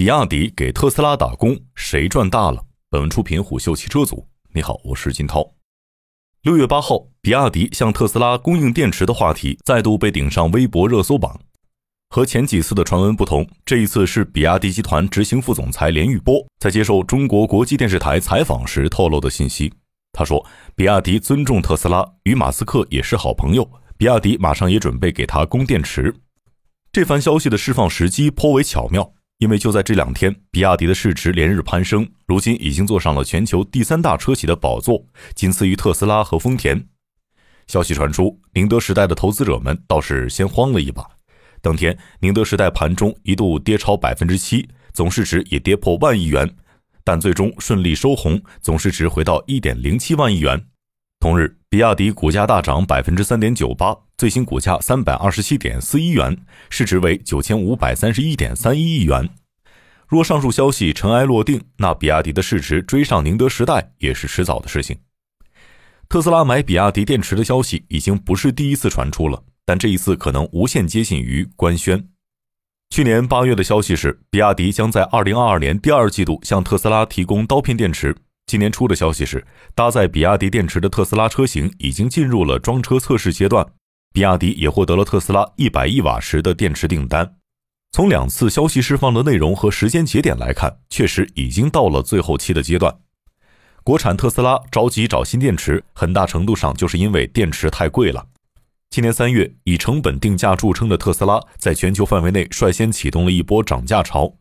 比亚迪给特斯拉打工，谁赚大了？本文出品虎嗅汽车组。你好，我是金涛。六月八号，比亚迪向特斯拉供应电池的话题再度被顶上微博热搜榜。和前几次的传闻不同，这一次是比亚迪集团执行副总裁连玉波在接受中国国际电视台采访时透露的信息。他说：“比亚迪尊重特斯拉，与马斯克也是好朋友。比亚迪马上也准备给他供电池。”这番消息的释放时机颇为巧妙，因为就在这两天，比亚迪的市值连日攀升，如今已经坐上了全球第三大车企的宝座，仅次于特斯拉和丰田。消息传出，宁德时代的投资者们倒是先慌了一把。当天，宁德时代盘中一度跌超百分之七，总市值也跌破万亿元，但最终顺利收红，总市值回到一点零七万亿元。同日，比亚迪股价大涨百分之三点九八，最新股价三百二十七点四一元，市值为九千五百三十一点三一亿元。若上述消息尘埃落定，那比亚迪的市值追上宁德时代也是迟早的事情。特斯拉买比亚迪电池的消息已经不是第一次传出了，但这一次可能无限接近于官宣。去年八月的消息是，比亚迪将在二零二二年第二季度向特斯拉提供刀片电池。今年初的消息是，搭载比亚迪电池的特斯拉车型已经进入了装车测试阶段，比亚迪也获得了特斯拉一百亿瓦时的电池订单。从两次消息释放的内容和时间节点来看，确实已经到了最后期的阶段。国产特斯拉着急找新电池，很大程度上就是因为电池太贵了。今年三月，以成本定价著称的特斯拉，在全球范围内率先启动了一波涨价潮。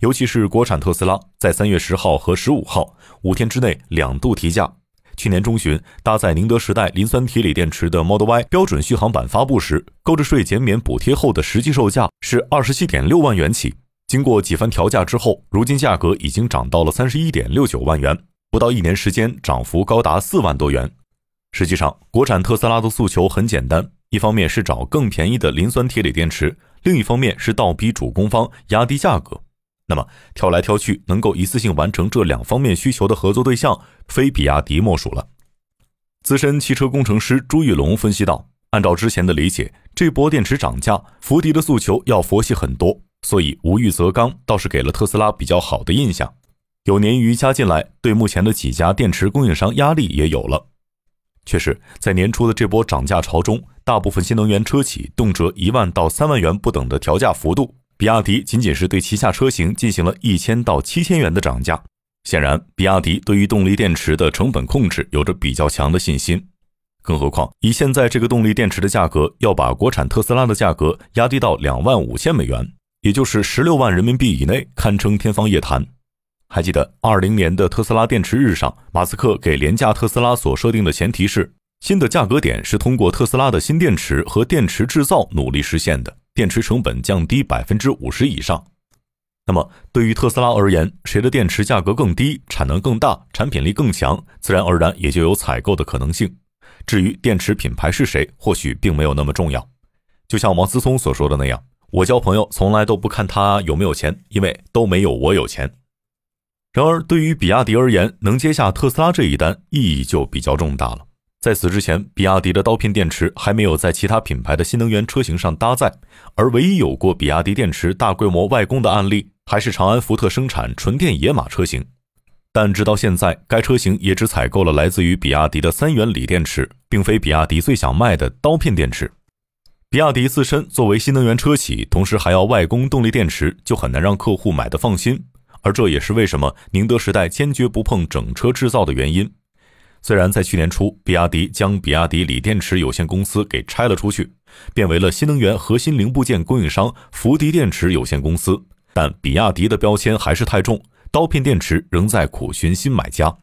尤其是国产特斯拉，在三月十号和十五号五天之内两度提价。去年中旬，搭载宁德时代磷酸铁锂电池的 Model Y 标准续航版发布时，购置税减免补贴后的实际售价是二十七点六万元起。经过几番调价之后，如今价格已经涨到了三十一点六九万元，不到一年时间，涨幅高达四万多元。实际上，国产特斯拉的诉求很简单：一方面是找更便宜的磷酸铁锂电池，另一方面是倒逼主攻方压低价格。那么挑来挑去，能够一次性完成这两方面需求的合作对象，非比亚迪莫属了。资深汽车工程师朱玉龙分析道：“按照之前的理解，这波电池涨价，福迪的诉求要佛系很多，所以无欲则刚，倒是给了特斯拉比较好的印象。有鲶鱼加进来，对目前的几家电池供应商压力也有了。确实，在年初的这波涨价潮中，大部分新能源车企动辄一万到三万元不等的调价幅度。”比亚迪仅仅是对旗下车型进行了一千到七千元的涨价，显然，比亚迪对于动力电池的成本控制有着比较强的信心。更何况，以现在这个动力电池的价格，要把国产特斯拉的价格压低到两万五千美元，也就是十六万人民币以内，堪称天方夜谭。还记得二零年的特斯拉电池日上，马斯克给廉价特斯拉所设定的前提是，新的价格点是通过特斯拉的新电池和电池制造努力实现的。电池成本降低百分之五十以上，那么对于特斯拉而言，谁的电池价格更低、产能更大、产品力更强，自然而然也就有采购的可能性。至于电池品牌是谁，或许并没有那么重要。就像王思聪所说的那样：“我交朋友从来都不看他有没有钱，因为都没有我有钱。”然而，对于比亚迪而言，能接下特斯拉这一单，意义就比较重大了。在此之前，比亚迪的刀片电池还没有在其他品牌的新能源车型上搭载，而唯一有过比亚迪电池大规模外供的案例，还是长安福特生产纯电野马车型。但直到现在，该车型也只采购了来自于比亚迪的三元锂电池，并非比亚迪最想卖的刀片电池。比亚迪自身作为新能源车企，同时还要外供动力电池，就很难让客户买的放心。而这也是为什么宁德时代坚决不碰整车制造的原因。虽然在去年初，比亚迪将比亚迪锂电池有限公司给拆了出去，变为了新能源核心零部件供应商福迪电池有限公司，但比亚迪的标签还是太重，刀片电池仍在苦寻新买家。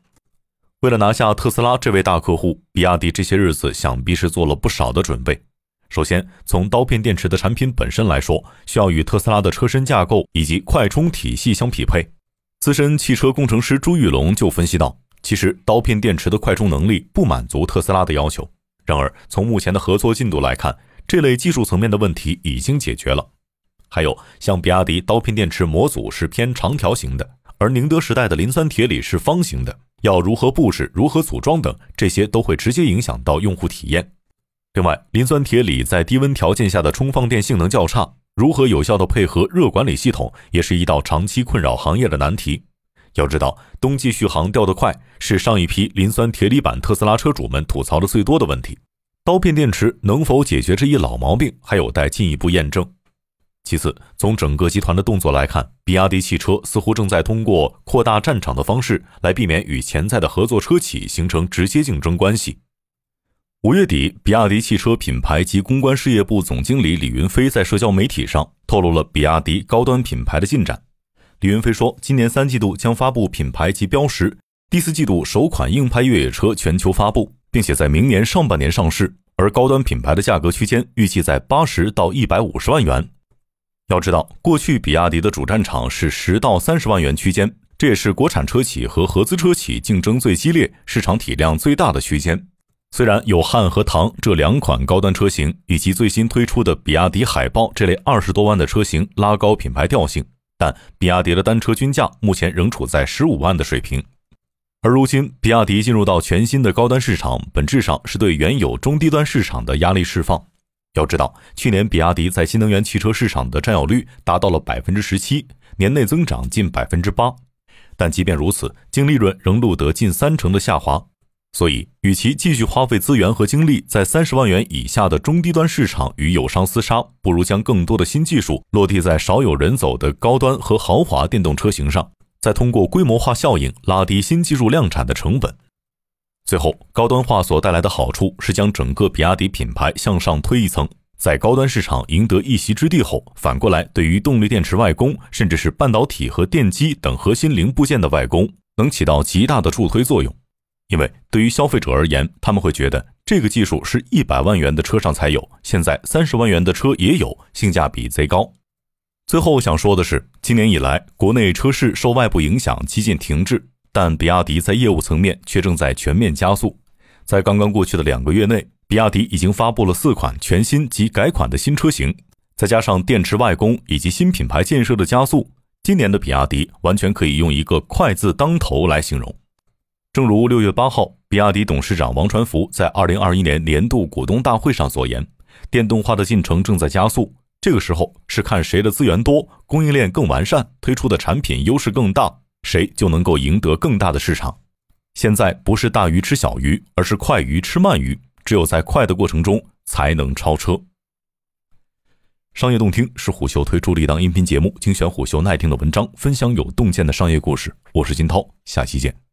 为了拿下特斯拉这位大客户，比亚迪这些日子想必是做了不少的准备。首先，从刀片电池的产品本身来说，需要与特斯拉的车身架构以及快充体系相匹配。资深汽车工程师朱玉龙就分析道。其实，刀片电池的快充能力不满足特斯拉的要求。然而，从目前的合作进度来看，这类技术层面的问题已经解决了。还有，像比亚迪刀片电池模组是偏长条形的，而宁德时代的磷酸铁锂是方形的，要如何布置、如何组装等，这些都会直接影响到用户体验。另外，磷酸铁锂在低温条件下的充放电性能较差。如何有效的配合热管理系统，也是一道长期困扰行业的难题。要知道，冬季续航掉得快是上一批磷酸铁锂版特斯拉车主们吐槽的最多的问题。刀片电池能否解决这一老毛病，还有待进一步验证。其次，从整个集团的动作来看，比亚迪汽车似乎正在通过扩大战场的方式来避免与潜在的合作车企形成直接竞争关系。五月底，比亚迪汽车品牌及公关事业部总经理李云飞在社交媒体上透露了比亚迪高端品牌的进展。李云飞说，今年三季度将发布品牌及标识，第四季度首款硬派越野车全球发布，并且在明年上半年上市。而高端品牌的价格区间预计在八十到一百五十万元。要知道，过去比亚迪的主战场是十到三十万元区间，这也是国产车企和合资车企竞争最激烈、市场体量最大的区间。虽然有汉和唐这两款高端车型，以及最新推出的比亚迪海豹这类二十多万的车型拉高品牌调性，但比亚迪的单车均价目前仍处在十五万的水平。而如今，比亚迪进入到全新的高端市场，本质上是对原有中低端市场的压力释放。要知道，去年比亚迪在新能源汽车市场的占有率达到了百分之十七，年内增长近百分之八。但即便如此，净利润仍录得近三成的下滑。所以，与其继续花费资源和精力在三十万元以下的中低端市场与友商厮杀，不如将更多的新技术落地在少有人走的高端和豪华电动车型上，再通过规模化效应拉低新技术量产的成本。最后，高端化所带来的好处是将整个比亚迪品牌向上推一层，在高端市场赢得一席之地后，反过来对于动力电池外公，甚至是半导体和电机等核心零部件的外公，能起到极大的助推作用。因为对于消费者而言，他们会觉得这个技术是一百万元的车上才有，现在三十万元的车也有，性价比贼高。最后想说的是，今年以来，国内车市受外部影响几近停滞。但比亚迪在业务层面却正在全面加速，在刚刚过去的两个月内，比亚迪已经发布了四款全新及改款的新车型，再加上电池外供以及新品牌建设的加速，今年的比亚迪完全可以用一个“快”字当头来形容。正如六月八号，比亚迪董事长王传福在二零二一年年度股东大会上所言，电动化的进程正在加速，这个时候是看谁的资源多，供应链更完善，推出的产品优势更大。谁就能够赢得更大的市场。现在不是大鱼吃小鱼，而是快鱼吃慢鱼。只有在快的过程中，才能超车。商业洞听是虎嗅推出的一档音频节目，精选虎嗅耐听的文章，分享有洞见的商业故事。我是金涛，下期见。